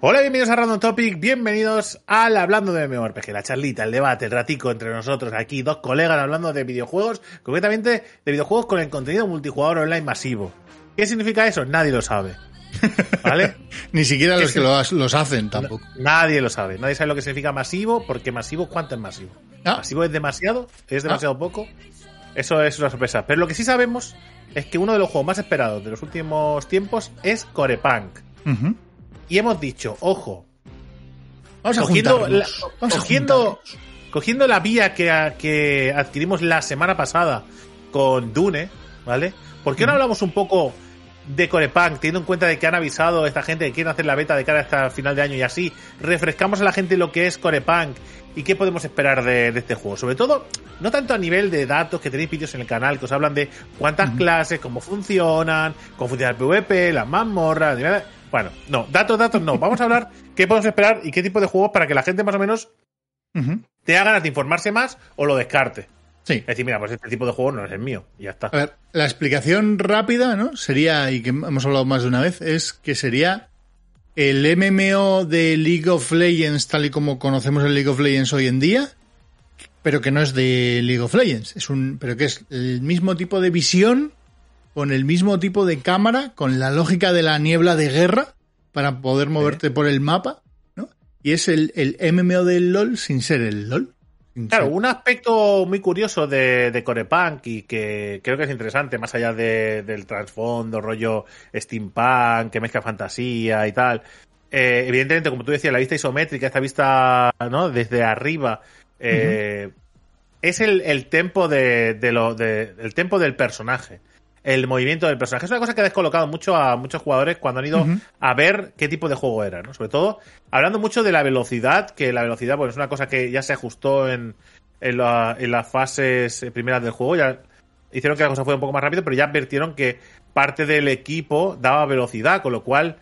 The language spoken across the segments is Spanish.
Hola, bienvenidos a Random Topic, bienvenidos al Hablando de MMORPG, la charlita, el debate, el ratico entre nosotros aquí, dos colegas hablando de videojuegos, concretamente de videojuegos con el contenido multijugador online masivo. ¿Qué significa eso? Nadie lo sabe. ¿Vale? Ni siquiera los que los, hacen tampoco. nadie lo sabe. Nadie sabe lo que significa masivo, porque masivo, ¿cuánto es masivo? Ah. ¿Masivo es demasiado? ¿Es demasiado ah. poco? Eso es una sorpresa. Pero lo que sí sabemos es que uno de los juegos más esperados de los últimos tiempos es Corepunk y hemos dicho, ojo, Vamos a cogiendo, la, cogiendo, cogiendo, la vía que, que, adquirimos la semana pasada con Dune, ¿vale? ¿Por qué no hablamos un poco de Corepunk, teniendo en cuenta de que han avisado a esta gente que quieren hacer la beta de cara hasta final de año y así, refrescamos a la gente lo que es Corepunk y qué podemos esperar de, este juego. Sobre todo, no tanto a nivel de datos que tenéis vídeos en el canal que os hablan de cuántas clases, cómo funcionan, cómo funciona el PvP, las mazmorras, bueno, no, datos, datos no. Vamos a hablar qué podemos esperar y qué tipo de juegos para que la gente más o menos te haga ganas de informarse más o lo descarte. Sí. Es decir, mira, pues este tipo de juego no es el mío. Y ya está. A ver, la explicación rápida, ¿no? Sería, y que hemos hablado más de una vez, es que sería el MMO de League of Legends, tal y como conocemos el League of Legends hoy en día, pero que no es de League of Legends. Es un, pero que es el mismo tipo de visión con el mismo tipo de cámara, con la lógica de la niebla de guerra, para poder moverte por el mapa, ¿no? Y es el, el MMO del LOL sin ser el LOL. Claro, un aspecto muy curioso de, de Corepunk y que creo que es interesante, más allá del trasfondo, rollo steampunk, que mezcla fantasía y tal. Eh, evidentemente, como tú decías, la vista isométrica, esta vista ¿no? desde arriba, eh, es el, el tempo de, lo, de, el tempo del personaje el movimiento del personaje. Es una cosa que ha descolocado mucho a muchos jugadores cuando han ido a ver qué tipo de juego era, ¿no? Sobre todo hablando mucho de la velocidad, que la velocidad pues, es una cosa que ya se ajustó en, en, las fases primeras del juego. Ya hicieron que la cosa fuera un poco más rápido, pero ya advirtieron que parte del equipo daba velocidad, con lo cual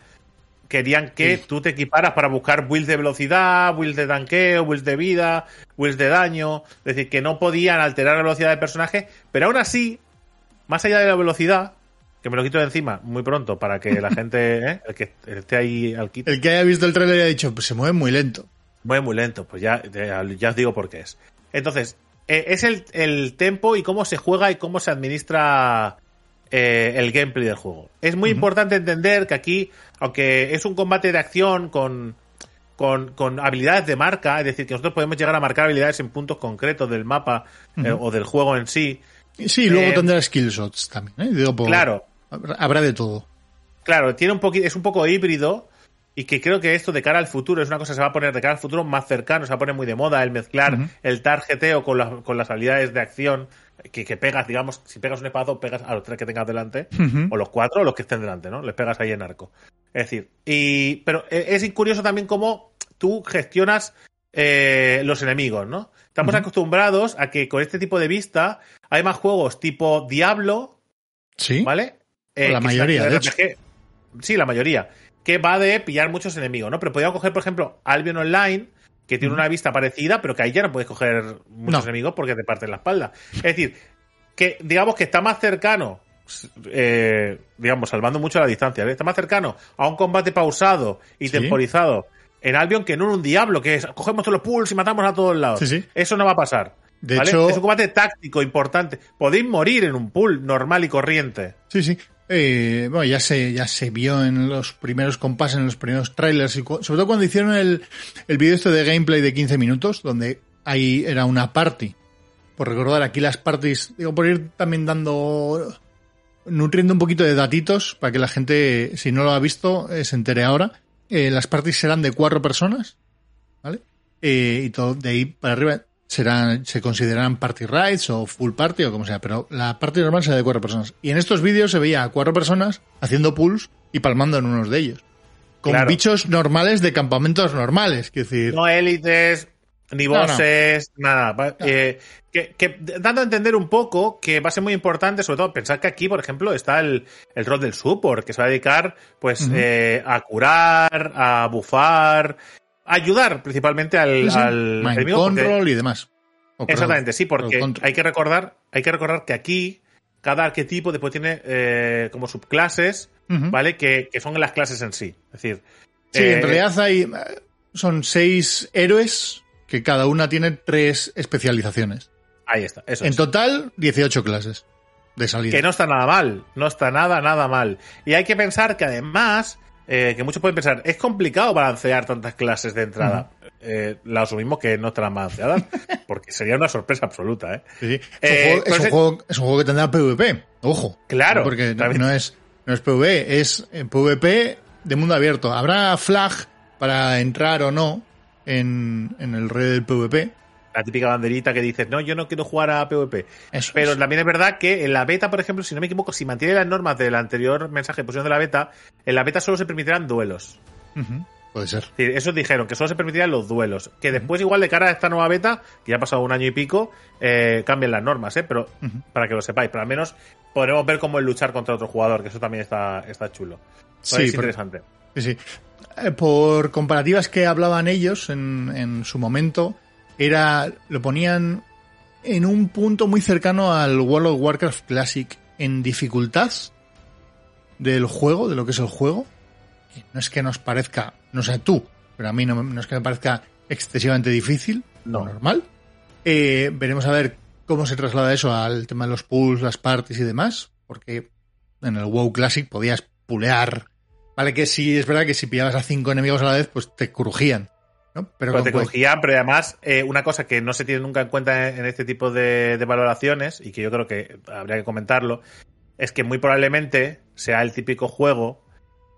querían que tú te equiparas para buscar builds de velocidad, builds de tanqueo, builds de vida, builds de daño. Es decir, que no podían alterar la velocidad del personaje, pero aún así más allá de la velocidad, que me lo quito de encima muy pronto para que la gente, ¿eh? el que esté ahí al quito. El que haya visto el trailer y haya dicho, pues se mueve muy lento. Mueve muy lento, pues ya, ya, os digo por qué es. Entonces, eh, es el, el tempo y cómo se juega y cómo se administra eh, el gameplay del juego. Es muy importante entender que aquí, aunque es un combate de acción con, con, con, habilidades de marca, es decir, que nosotros podemos llegar a marcar habilidades en puntos concretos del mapa o del juego en sí, Sí, luego eh, tendrá skill shots también. ¿eh? claro. Habrá de todo. Claro, tiene un es un poco híbrido y que creo que esto de cara al futuro es una cosa que se va a poner de cara al futuro más cercano, se va a poner muy de moda el mezclar el targeteo con, con las habilidades de acción que, que, pegas, digamos, si pegas un espadazo, pegas a los tres que tengas delante, o los cuatro, o los que estén delante, ¿no? Les pegas ahí en arco. Es decir, y, pero e, es curioso también cómo tú gestionas eh, los enemigos, ¿no? Estamos acostumbrados a que con este tipo de vista hay más juegos tipo Diablo. Sí. ¿Vale? Eh, la mayoría, de hecho. Sí, la mayoría. Que va de pillar muchos enemigos, ¿no? Pero podríamos coger, por ejemplo, Albion Online, que tiene una vista parecida, pero que ahí ya no puedes coger muchos enemigos porque te parten la espalda. Es decir, que digamos que está más cercano, eh, digamos, salvando mucho la distancia, está más cercano a un combate pausado y temporizado en Albion que no en un Diablo, que es, cogemos todos los pools y matamos a todos lados. Eso no va a pasar. De hecho, es un combate táctico importante. Podéis morir en un pool normal y corriente. Sí, sí. Eh, bueno, ya se, ya se vio en los primeros compases, en los primeros trailers, y sobre todo cuando hicieron el, el vídeo este de gameplay de 15 minutos, donde ahí era una party. Por recordar aquí las parties, digo, por ir también dando, nutriendo un poquito de datitos para que la gente, si no lo ha visto, eh, se entere ahora. Eh, las parties serán de cuatro personas, ¿vale? Eh, y todo de ahí para arriba serán, se considerarán party rights o full party o como sea, pero la party normal será de cuatro personas. Y en estos vídeos se veía a cuatro personas haciendo pulls y palmando en unos de ellos. con Claro. bichos normales de campamentos normales. Quiero decir, No élites, ni No, no. bosses, nada. Va- eh, que, que dando a entender un poco que va a ser muy importante, sobre todo pensar que aquí, por ejemplo, está el, el rol del support, que se va a dedicar pues eh, a curar, a bufar, a ayudar principalmente al, sí, al porque- control y demás. O Exactamente, sí, porque hay que recordar, hay que recordar que aquí cada arquetipo después tiene eh, como subclases. ¿vale? Que, que son las clases en sí. Es decir, Sí, eh, en realidad hay. eh, Son seis héroes que cada una tiene tres especializaciones. ahí está. Eso En es. total, 18 clases de salida. Que no está nada mal, no está nada, nada mal. Y hay que pensar que además, eh, que muchos pueden pensar, es complicado balancear tantas clases de entrada. Eh, lo asumimos que no estarán balanceadas, porque sería una sorpresa absoluta, ¿eh? Sí, sí. Es, Eh, un juego, es, un juego, es un juego que tendrá PvP. Ojo. Claro, Porque no, también. no es, no es PvE, es PvP de mundo abierto. Habrá flag para entrar o no en, en el red del PvP. La típica banderita que dices, no, yo no quiero jugar a PvP. Eso Pero también es verdad que en la beta, por ejemplo, si no me equivoco, si mantiene las normas del anterior mensaje de posición de la beta, en la beta solo se permitirán duelos. Puede ser. Es decir, eso dijeron, que solo se permitirían los duelos. Que después, igual de cara a esta nueva beta, que ya ha pasado un año y pico, eh, cambien las normas, ¿eh? Pero para que lo sepáis, pero al menos podremos ver cómo es luchar contra otro jugador, que eso también está, está chulo. Sí, es por- interesante. Sí, sí. Eh, Por comparativas que hablaban ellos en, en su momento, era lo ponían en un punto muy cercano al World of Warcraft Classic en dificultad del juego, de lo que es el juego. No es que nos parezca, no sé tú, pero a mí no, es que me parezca excesivamente difícil, No. normal. Eh, veremos a ver cómo se traslada eso al tema de los pools, las parties y demás, porque en el WoW Classic podías pulear Vale, que sí, es verdad que si pillabas a cinco enemigos a la vez, pues te crujían. ¿no? Pero te cogían, pero además, eh, una cosa que no se tiene nunca en cuenta en, en este tipo de, de valoraciones, y que yo creo que habría que comentarlo, es que muy probablemente sea el típico juego,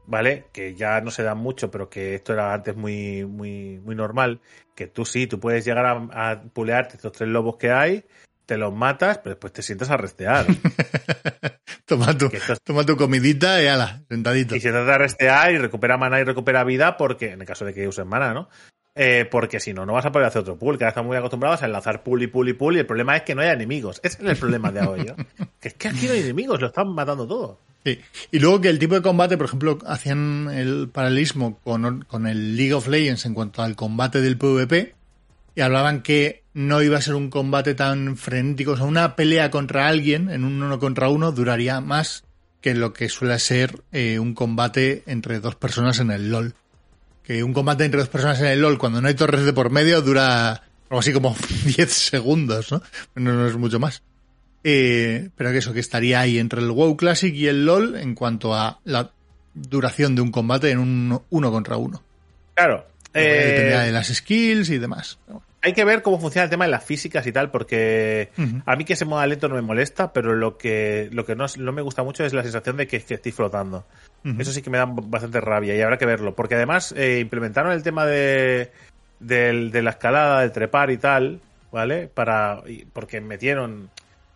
¿vale? Que ya no se da mucho, pero que esto era antes muy, muy, muy normal, que tú sí, tú puedes llegar a, a pulearte estos tres lobos que hay, te los matas, pero después te sientas a restear. toma, tu, Que esto es- toma tu comidita y ala, sentadito. Y se trata de restear y recupera mana y recupera vida, porque, en el caso de que uses mana, ¿no? Eh, porque si no, no vas a poder hacer otro pool, que ahora están muy acostumbrados a enlazar pool y pool y pool, y el problema es que no hay enemigos. Ese es el problema de hoy, ¿no? Que es que aquí no hay enemigos, lo están matando todo. Sí. Y luego que el tipo de combate, por ejemplo, hacían el paralelismo con, con el League of Legends en cuanto al combate del PvP y hablaban que no iba a ser un combate tan frenético, o sea, una pelea contra alguien en un uno contra uno duraría más que lo que suele ser eh, un combate entre dos personas en el LOL. Que un combate entre dos personas en el LOL cuando no hay torres de por medio dura algo así como 10 segundos, ¿no? No, no es mucho más. Eh, pero que eso, que estaría ahí entre el WoW Classic y el LOL en cuanto a la duración de un combate en un uno contra uno. Claro. Ya eh, dependerá de las skills y demás. Hay que ver cómo funciona el tema de las físicas y tal, porque a mí que se mueva lento no me molesta, pero lo que, lo que no, no me gusta mucho es la sensación de que, que estoy flotando. Eso sí que me da bastante rabia y habrá que verlo. Porque además eh, implementaron el tema de, del- de la escalada, del trepar y tal, ¿vale? Para, porque metieron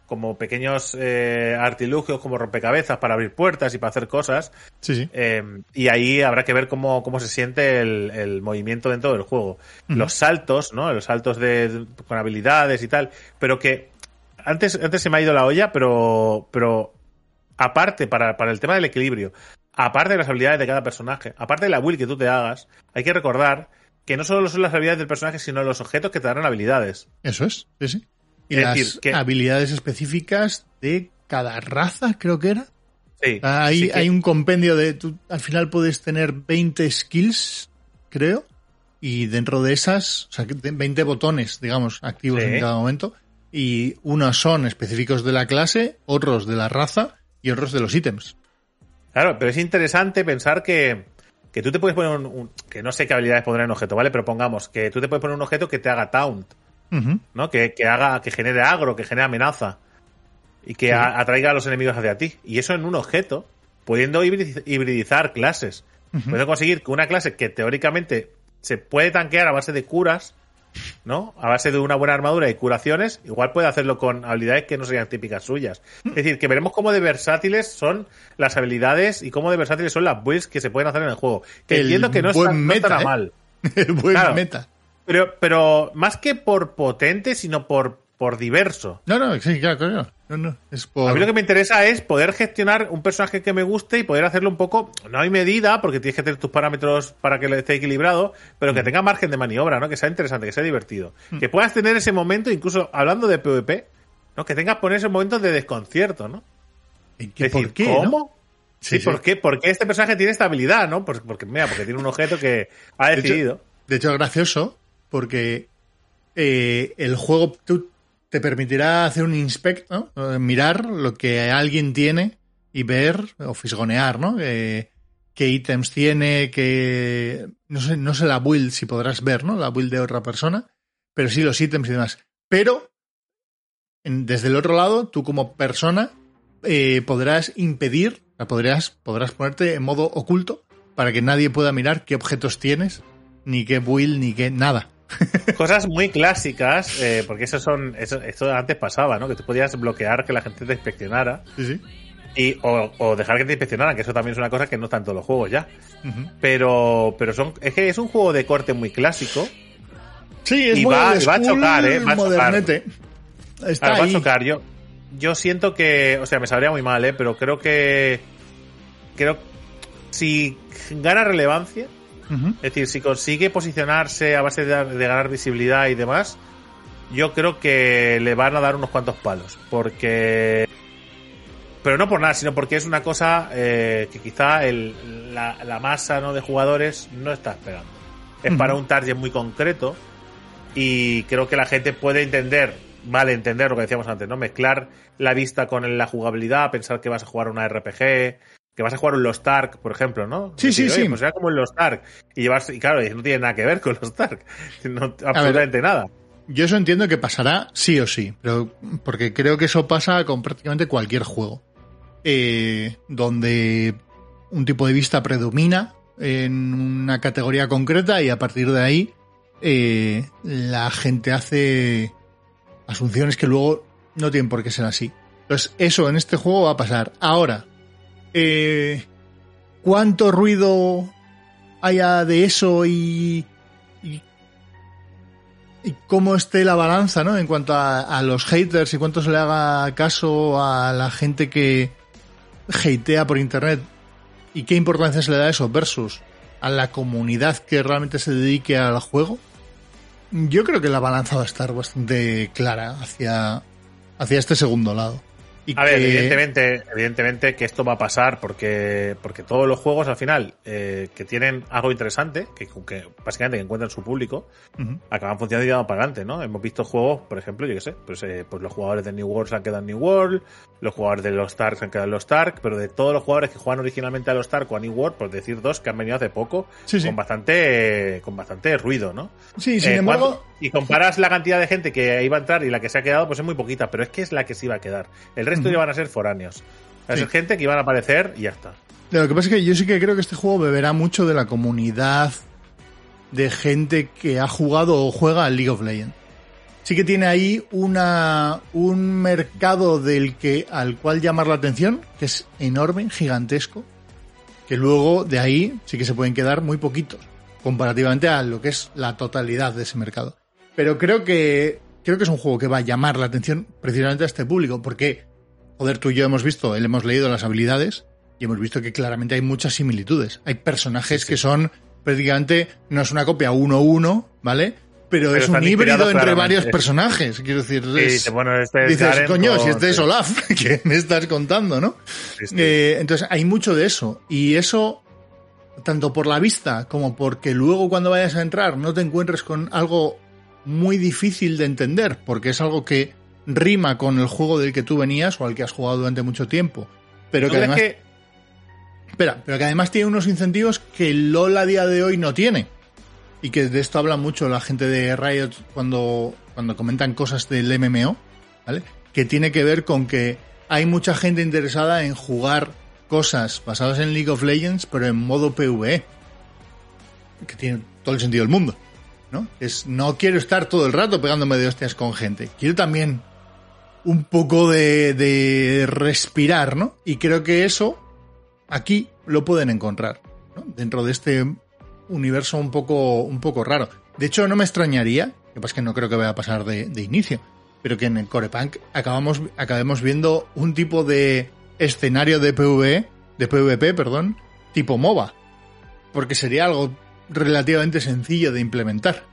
como pequeños eh, artilugios, como rompecabezas para abrir puertas y para hacer cosas. Sí, sí. Eh, y ahí habrá que ver cómo, cómo se siente el, el movimiento dentro del juego. Los saltos, ¿no? Los saltos de, con habilidades y tal. Pero que antes, antes se me ha ido la olla, pero, pero aparte, para, para el tema del equilibrio, aparte de las habilidades de cada personaje, aparte de la will que tú te hagas, hay que recordar que no solo son las habilidades del personaje, sino los objetos que te darán habilidades. Eso es, sí, sí. Y Es las decir, que- habilidades específicas de cada raza, creo que era. Sí, Hay, sí que- hay un compendio de. Tú, al final puedes tener 20 skills, creo. Y dentro de esas, o sea, que de- 20 botones, digamos, activos Sí. en cada momento. Y unos son específicos de la clase, otros de la raza y otros de los ítems. Claro, pero es interesante pensar que, que tú te puedes poner un, un- que no sé qué habilidades pondrá en objeto, ¿vale? Pero pongamos que tú te puedes poner un objeto que te haga taunt, ¿no? Que, que haga, que genere agro, que genere amenaza. Y que Sí. a- atraiga a los enemigos hacia ti. Y eso en un objeto, pudiendo hibridiz- hibridizar clases. Puedes conseguir que una clase que teóricamente se puede tanquear a base de curas, ¿no? A base de una buena armadura y curaciones, igual puede hacerlo con habilidades que no serían típicas suyas. Es decir, que veremos cómo de versátiles son las habilidades y cómo de versátiles son las builds que se pueden hacer en el juego. Que El entiendo que no, está, no meta, estará ¿eh? mal. El buen Claro. meta. Pero, pero más que por potente, sino por, por diverso. No, no, sí, claro, claro. No, no, es por... A mí lo que me interesa es poder gestionar un personaje que me guste y poder hacerlo un poco, no hay medida, porque tienes que tener tus parámetros para que esté equilibrado, pero que tenga margen de maniobra, ¿no? Que sea interesante, que sea divertido. Que puedas tener ese momento, incluso hablando de PvP, ¿no? Que tengas poner esos momentos de desconcierto, ¿no? ¿Y qué- decir, ¿Por qué? no? ¿Cómo? Sí, Sí, sí. ¿por qué? ¿Por qué este personaje tiene esta habilidad, no? Porque, porque, mira, porque tiene un objeto que ha De hecho- decidido. De hecho, es gracioso porque eh, el juego te permitirá hacer un inspect, ¿no? Eh, mirar lo que alguien tiene y ver o fisgonear, ¿no? Eh, qué ítems tiene, qué... No sé, no sé la build si podrás ver, ¿no? La build de otra persona, pero sí los ítems y demás. Pero desde el otro lado, tú como persona eh, podrás impedir, podrás, podrás ponerte en modo oculto para que nadie pueda mirar qué objetos tienes, ni qué build, ni qué nada. Cosas muy clásicas, eh, porque eso son, eso, esto antes pasaba, ¿no? Que tú podías bloquear que la gente te inspeccionara Sí, sí. y, o, o dejar que te inspeccionaran, que eso también es una cosa que no está en todos los juegos ya. Pero, pero son, es que es un juego de corte muy clásico. Sí, es Y muy va- y va a chocar, ¿eh? Va a chocar. Está Ahora, va a chocar. Yo, yo siento que, o sea, me sabría muy mal, ¿eh? Pero creo que, creo, si gana relevancia, Es decir, si consigue posicionarse a base de, de ganar visibilidad y demás, yo creo que le van a dar unos cuantos palos. Porque. Pero no por nada, sino porque es una cosa eh, que quizá el, la, la masa ¿no? de jugadores no está esperando. Es para un target muy concreto y creo que la gente puede entender, vale entender lo que decíamos antes, ¿no? Mezclar la vista con la jugabilidad, pensar que vas a jugar una RPG, que vas a jugar un Lost Ark, por ejemplo, ¿no? Sí, sí, Decir, "Oye, sí. Pues era como el Lost Ark. Y llevarse, y claro, no tiene nada que ver con Lost Ark. No, absolutamente nada. Yo eso entiendo que pasará sí o sí, pero porque creo que eso pasa con prácticamente cualquier juego. Eh, donde un tipo de vista predomina en una categoría concreta y a partir de ahí eh, la gente hace asunciones que luego no tienen por qué ser así. Entonces, eso en este juego va a pasar. Ahora, eh, ¿cuánto ruido haya de eso y, cómo esté la balanza, ¿no? En cuanto a, a los haters y cuánto se le haga caso a la gente que hatea por internet y qué importancia se le da a eso versus a la comunidad que realmente se dedique al juego. Yo creo que la balanza va a estar bastante clara hacia, hacia este segundo lado. Y A ver, evidentemente, evidentemente que esto va a pasar porque, porque todos los juegos al final eh, que tienen algo interesante, que, que básicamente que encuentran su público, acaban funcionando y dando para adelante, ¿no? Hemos visto juegos, por ejemplo, yo qué sé, pues, eh, pues los jugadores de New World se han quedado en New World, los jugadores de los Stark se han quedado en los Stark, pero de todos los jugadores que juegan originalmente a los Stark o a New World, por decir dos que han venido hace poco, Sí, sí. con bastante, con bastante ruido, ¿no? Sí, sin Eh, embargo, ¿cuánto- y comparas la cantidad de gente que iba a entrar y la que se ha quedado, pues es muy poquita, pero es que es la que se iba a quedar. El resto Ujú. ya van a ser foráneos. Va a Sí. ser gente que iban a aparecer y ya está. Lo que pasa es que yo sí que creo que este juego beberá mucho de la comunidad de gente que ha jugado o juega al League of Legends. Sí que tiene ahí una, un mercado del que, al cual llamar la atención, que es enorme, gigantesco, que luego de ahí sí que se pueden quedar muy poquitos, comparativamente a lo que es la totalidad de ese mercado. Pero creo que, creo que es un juego que va a llamar la atención precisamente a este público, porque, joder, tú y yo hemos visto, él hemos leído las habilidades y hemos visto que claramente hay muchas similitudes. Hay personajes que son prácticamente, no es una copia 1-1, ¿vale? Pero, Pero es un híbrido entre claramente. varios personajes. Quiero decir, es- bueno, este es dices, coño, con- si este es Olaf, ¿qué me estás contando, no? Eh, entonces hay mucho de eso. Y eso, tanto por la vista como porque luego cuando vayas a entrar no te encuentres con algo muy difícil de entender, porque es algo que rima con el juego del que tú venías o al que has jugado durante mucho tiempo. Pero ¿Tú que además, que- espera, pero que además tiene unos incentivos que LOL a día de hoy no tiene. Y que de esto habla mucho la gente de Riot cuando, cuando comentan cosas del MMO, ¿vale? Que tiene que ver con que hay mucha gente interesada en jugar cosas basadas en League of Legends, pero en modo PvE. Que tiene todo el sentido del mundo. ¿no? Es, no quiero estar todo el rato pegándome de hostias con gente. Quiero también un poco de, de respirar, ¿no? Y creo que eso aquí lo pueden encontrar, ¿no? Dentro de este universo un poco, un poco raro. De hecho, no me extrañaría, que pasa que no creo que vaya a pasar de, inicio, pero que en el Corepunk acabamos, acabemos viendo un tipo de escenario de PvE, de PvP, perdón, tipo MOBA. Porque sería algo relativamente sencillo de implementar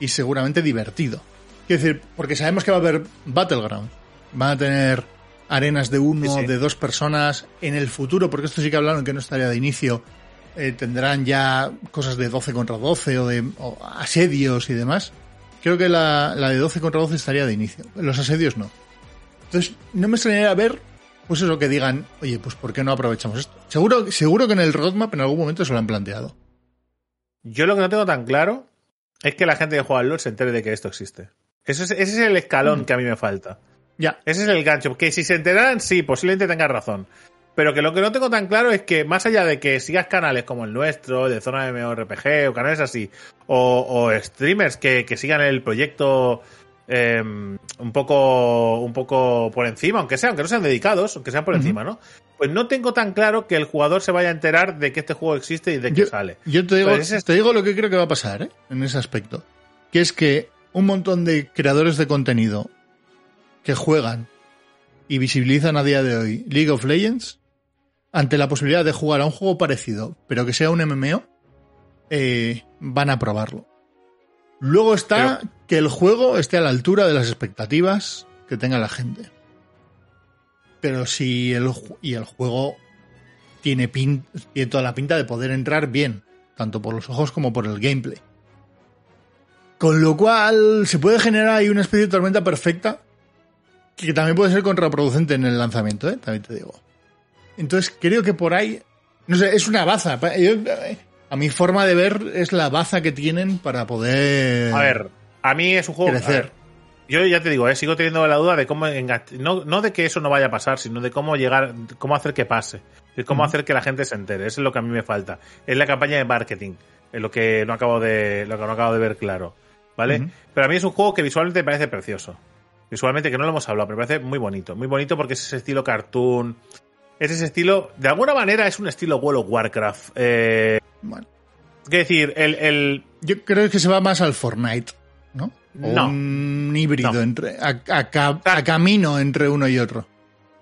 y seguramente divertido. Quiero decir, porque sabemos que va a haber Battleground. Van a tener arenas de uno, Sí, sí. de dos personas en el futuro, porque esto sí que hablaron que no estaría de inicio. eh, tendrán ya cosas de 12 contra 12 o de o asedios y demás. Creo que la, la de 12 contra 12 estaría de inicio. Los asedios no. Entonces, no me extrañaría ver, pues eso que digan, oye, pues ¿por qué no aprovechamos esto? Seguro, seguro que en el roadmap en algún momento se lo han planteado. Yo lo que no tengo tan claro es que la gente que juega al LoL se entere de que esto existe. Ese es, ese es el escalón Mm. que a mí me falta. Ya. Ese es el gancho. Que si se enteraran, sí, posiblemente tengas razón. Pero que lo que no tengo tan claro es que más allá de que sigas canales como el nuestro, de Zona MMORPG o canales así, o, o streamers que, que sigan el proyecto eh, un poco un poco por encima, aunque sea, aunque no sean dedicados, aunque sean por encima, ¿no? Pues no tengo tan claro que el jugador se vaya a enterar de que este juego existe y de que Yo, sale. yo te, digo, Pues te digo lo que creo que va a pasar ¿eh? en ese aspecto. Que es que un montón de creadores de contenido que juegan y visibilizan a día de hoy League of Legends, ante la posibilidad de jugar a un juego parecido, pero que sea un MMO, eh, van a probarlo. Luego está que el juego esté a la altura de las expectativas que tenga la gente. Pero si el, y el juego tiene, pin- tiene toda la pinta de poder entrar bien, tanto por los ojos como por el gameplay. Con lo cual se puede generar ahí una especie de tormenta perfecta que también puede ser contraproducente en el lanzamiento, ¿eh? también te digo. Entonces creo que por ahí, no sé, es una baza. Yo- a mi forma de ver es la baza que tienen para poder A ver, a mí es un juego. crecer. ver, yo ya te digo, eh, sigo teniendo la duda de cómo no, no de que eso no vaya a pasar, sino de cómo llegar, cómo hacer que pase, de cómo hacer que la gente se entere. Eso es lo que a mí me falta. Es la campaña de marketing, es lo que no acabo de, lo que no acabo de ver claro, ¿vale? Pero a mí es un juego que visualmente me parece precioso. Visualmente, que no lo hemos hablado, pero me parece muy bonito. Muy bonito porque es ese estilo cartoon. Es ese estilo. De alguna manera es un estilo World of Warcraft. Eh, Bueno, quiero decir, el, el, yo creo que se va más al Fortnite, ¿no? O No. un híbrido No. entre a, a ca- a camino entre uno y otro.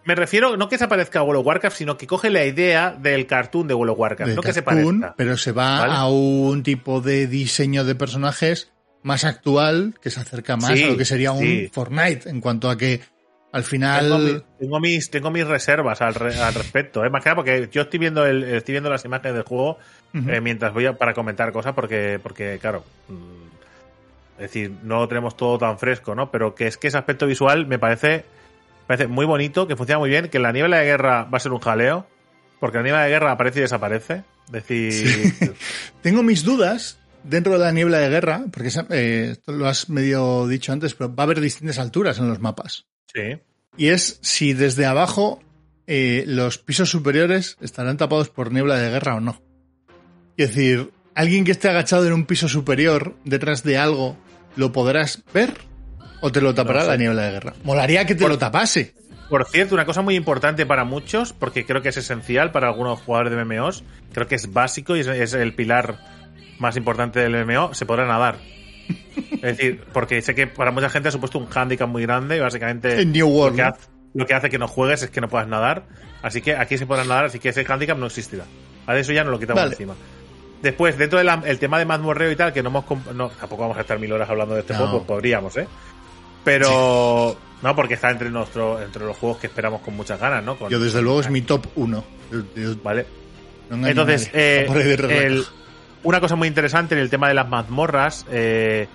Me refiero no que se parezca a World of Warcraft, sino que coge la idea del cartoon de World of Warcraft, no que se cartoon, parezca. pero se va ¿Vale? a un tipo de diseño de personajes más actual que se acerca más Sí, a lo que sería un sí. Fortnite en cuanto a que al Tengo, mi- final tengo mis, tengo mis reservas al, re- al respecto. ¿eh? Más que nada porque yo estoy viendo el, estoy viendo las imágenes del juego eh, mientras voy a, para comentar cosas porque, porque claro, mm, es decir, no lo tenemos todo tan fresco, ¿no? Pero que es que ese aspecto visual me parece, parece muy bonito, que funciona muy bien, que la niebla de guerra va a ser un jaleo, porque la niebla de guerra aparece y desaparece. Es decir, tengo mis dudas dentro de la niebla de guerra, porque eh, esto lo has medio dicho antes, pero va a haber distintas alturas en los mapas. sí. Y es si desde abajo eh, los pisos superiores estarán tapados por niebla de guerra o no. Es decir, alguien que esté agachado en un piso superior detrás de algo, ¿lo podrás ver? ¿O te lo tapará No sé. la niebla de guerra? Molaría que te Por- lo tapase. Por cierto, una cosa muy importante para muchos, porque creo que es esencial para algunos jugadores de MMOs, creo que es básico y es, es el pilar más importante del MMO, se podrá nadar. Es decir, porque sé que para mucha gente ha supuesto un hándicap muy grande y básicamente En New lo que, ¿no? hace, lo que hace que no juegues es que no puedas nadar. Así que aquí se podrá nadar, así que ese hándicap no existirá. Ahora eso ya no lo quitamos Vale. encima. Después, dentro del tema de mazmorreo y tal, que no hemos... No, tampoco vamos a estar mil horas hablando de este No. juego, pues podríamos, ¿eh? Pero... No, porque está entre, nuestro, entre los juegos que esperamos con muchas ganas, ¿no? Con- Yo desde luego es mi top 1. Vale. Entonces, eh, el- una cosa muy interesante en el tema de las mazmorras eh,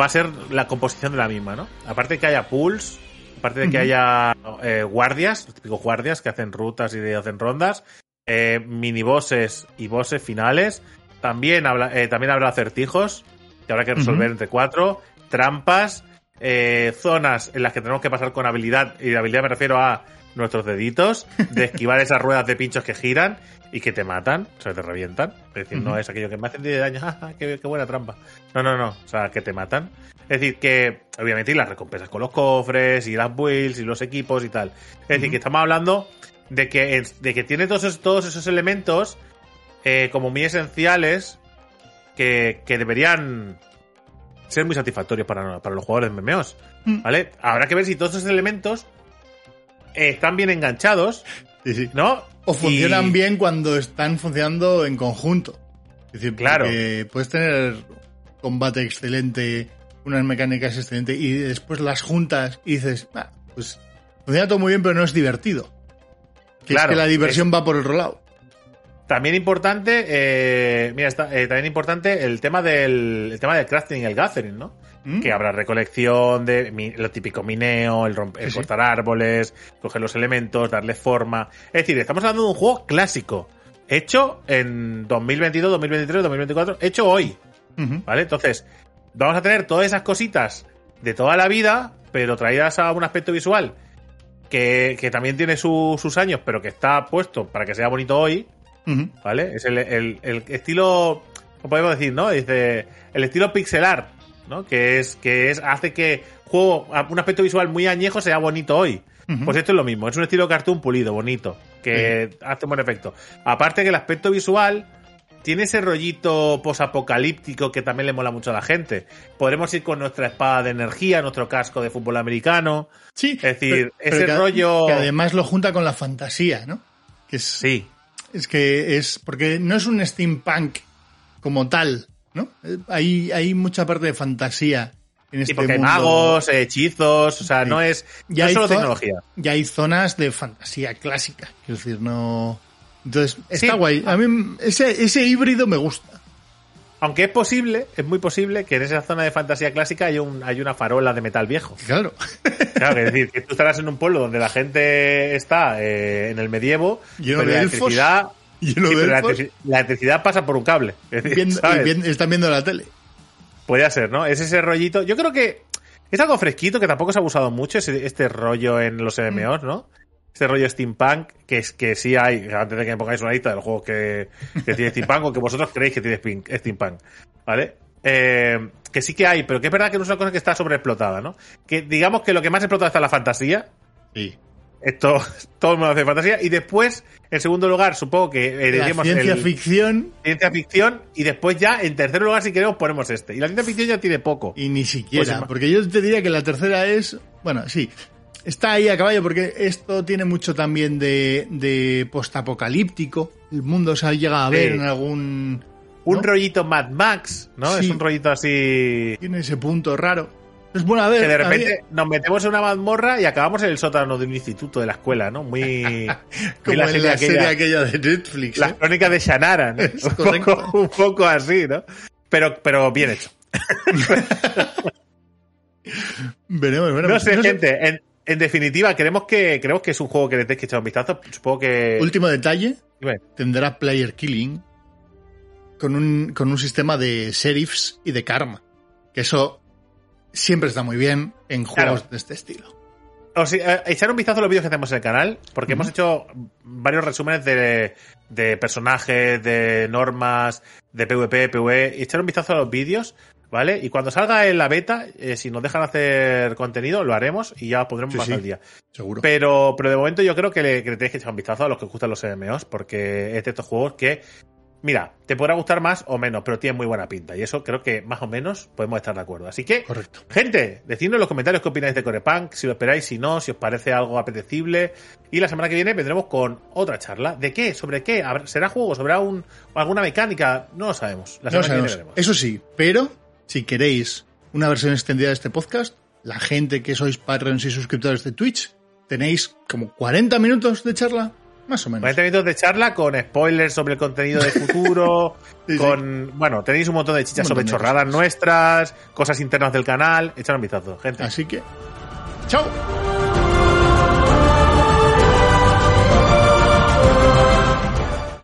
va a ser la composición de la misma, ¿no? Aparte de que haya pools, aparte de que haya eh, guardias, los típicos guardias que hacen rutas y hacen rondas, eh, minibosses y bosses finales, también, habla, eh, también habrá acertijos que habrá que resolver entre cuatro, trampas, eh, zonas en las que tenemos que pasar con habilidad, y de habilidad me refiero a nuestros deditos, de esquivar esas ruedas de pinchos que giran y que te matan, o sea, te revientan. Es decir, no es aquello que me hacen de daño, ¡ah, qué, qué, buena trampa! No, no, no, o sea, que te matan. Es decir, que obviamente y las recompensas con los cofres y las builds y los equipos y tal. Es decir, que estamos hablando de que, de que tiene todos esos, todos esos elementos eh, como muy esenciales que, que deberían ser muy satisfactorios para, para los jugadores de MMOs. Mm. ¿Vale? Habrá que ver si todos esos elementos están bien enganchados. ¿no? O funcionan Y- bien cuando están funcionando en conjunto. Es decir, Claro. puedes tener combate excelente, unas mecánicas excelentes y después las juntas y dices, "Ah, pues funciona todo muy bien, pero no es divertido. Que Claro, es que la diversión va por otro lado. También importante, eh, mira, está, eh, también importante el tema del el tema del crafting y el gathering, ¿no? ¿Mm? Que habrá recolección de mi- lo típico mineo, el, sí. cortar árboles, coger los elementos, darle forma. Es decir, estamos hablando de un juego clásico, hecho en 2022, 2023, 2024, hecho hoy. ¿vale? Entonces, vamos a tener todas esas cositas de toda la vida, pero traídas a un aspecto visual que, que también tiene su- sus años, pero que está puesto para que sea bonito hoy. ¿vale? Es el, el- el estilo, ¿cómo podemos decir, no? Dice, el estilo pixelar, ¿no? Que es, que es, hace que juego, un aspecto visual muy añejo sea bonito hoy. Pues esto es lo mismo, es un estilo cartoon pulido, bonito, que hace un buen efecto. Aparte que el aspecto visual tiene ese rollito posapocalíptico que también le mola mucho a la gente. Podremos ir con nuestra espada de energía, nuestro casco de fútbol americano. Sí, Es decir, ese que, rollo- Que además lo junta con la fantasía, ¿no? Que es, Sí, es que es. Porque no es un steampunk como tal, ¿no? Eh, Hay, hay mucha parte de fantasía en este porque mundo. magos, hechizos, o sea, Sí. no es, Ya no hay solo tecnología. Ya hay zonas de fantasía clásica. Quiero decir, no. Entonces, Sí. está guay. A mí ese, ese híbrido me gusta. Aunque es posible, es muy posible que en esa zona de fantasía clásica hay, un, hay una farola de metal viejo. Claro. Claro, es decir, que tú estarás en un pueblo donde la gente está eh, en el medievo, pero la elfos, electricidad, lleno sí, de la, electricidad pasa por un cable. Están viendo la tele. Podría ser, ¿no? Es ese rollito. Yo creo que es algo fresquito, que tampoco se ha abusado mucho, ese- este rollo en los MMOs, ¿no? Este rollo steampunk, que es que sí hay, antes de que me pongáis una lista de los juegos que, que tiene steampunk o que vosotros creéis que tiene steampunk, ¿vale? Eh, que sí que hay, pero que es verdad que no es una cosa que está sobreexplotada, ¿no? Que digamos que lo que más explota está la fantasía, Sí. Esto todo mundo hace fantasía, y después, en segundo lugar, supongo que eh, La diríamos ciencia el- ficción ciencia ficción, y después ya, en tercer lugar, si queremos, ponemos este. Y la ciencia ficción ya tiene poco. y ni siquiera. Pues porque yo te diría que la tercera es. Bueno, sí. Está ahí a caballo porque esto tiene mucho también de, de postapocalíptico. El mundo se ha llegado a ver Sí. en algún. Un ¿no? rollito Mad Max, ¿no? Sí. Es un rollito así. Tiene ese punto raro. Es bueno a ver. Que de repente nos metemos en una mazmorra y acabamos en el sótano de un instituto de la escuela, ¿no? Muy. como la en serie la serie aquella- aquella de Netflix. Las ¿eh? crónicas de Shannara, ¿no? Un, poco, un poco así, ¿no? Pero, pero bien hecho. Veremos, veremos. No sé, No sé. gente. En, en definitiva, creemos que, creemos que es un juego que le tenéis que echar un vistazo. Supongo que. Último detalle: Dime. tendrá player killing con un, con un sistema de sheriffs y de karma. Que eso siempre está muy bien en juegos Claro. de este estilo. O sea, eh, echar un vistazo a los vídeos que hacemos en el canal, porque hemos hecho varios resúmenes de, de personajes, de normas, de PvP, PvE, echar un vistazo a los vídeos, ¿vale? Y cuando salga en la beta, eh, si nos dejan hacer contenido, lo haremos y ya os pondremos Sí, más sí. al día. Seguro. Pero, pero de momento yo creo que le, que le tenéis que echar un vistazo a los que os gustan los MMOs, porque es de estos juegos que, mira, te podrá gustar más o menos, pero tiene muy buena pinta. Y eso creo que más o menos podemos estar de acuerdo. Así que, Correcto. Gente, decidnos en los comentarios qué opináis de Corepunk, si lo esperáis, si no, si os parece algo apetecible. Y la semana que viene vendremos con otra charla. ¿De qué? ¿Sobre qué? ¿Habrá- ¿Será juego? ¿Sobre un, alguna mecánica? No lo sabemos. La No semana que sabemos. viene veremos. Eso sí, pero si queréis una versión extendida de este podcast, la gente que sois Patreons y suscriptores de Twitch, tenéis como 40 minutos de charla, más o menos. 40 minutos de charla con spoilers sobre el contenido de futuro, Sí, sí. con... Bueno, tenéis un montón de chichas sobre montón de chorradas cosas. nuestras, cosas internas del canal. Echad un vistazo, gente. Así que, chao.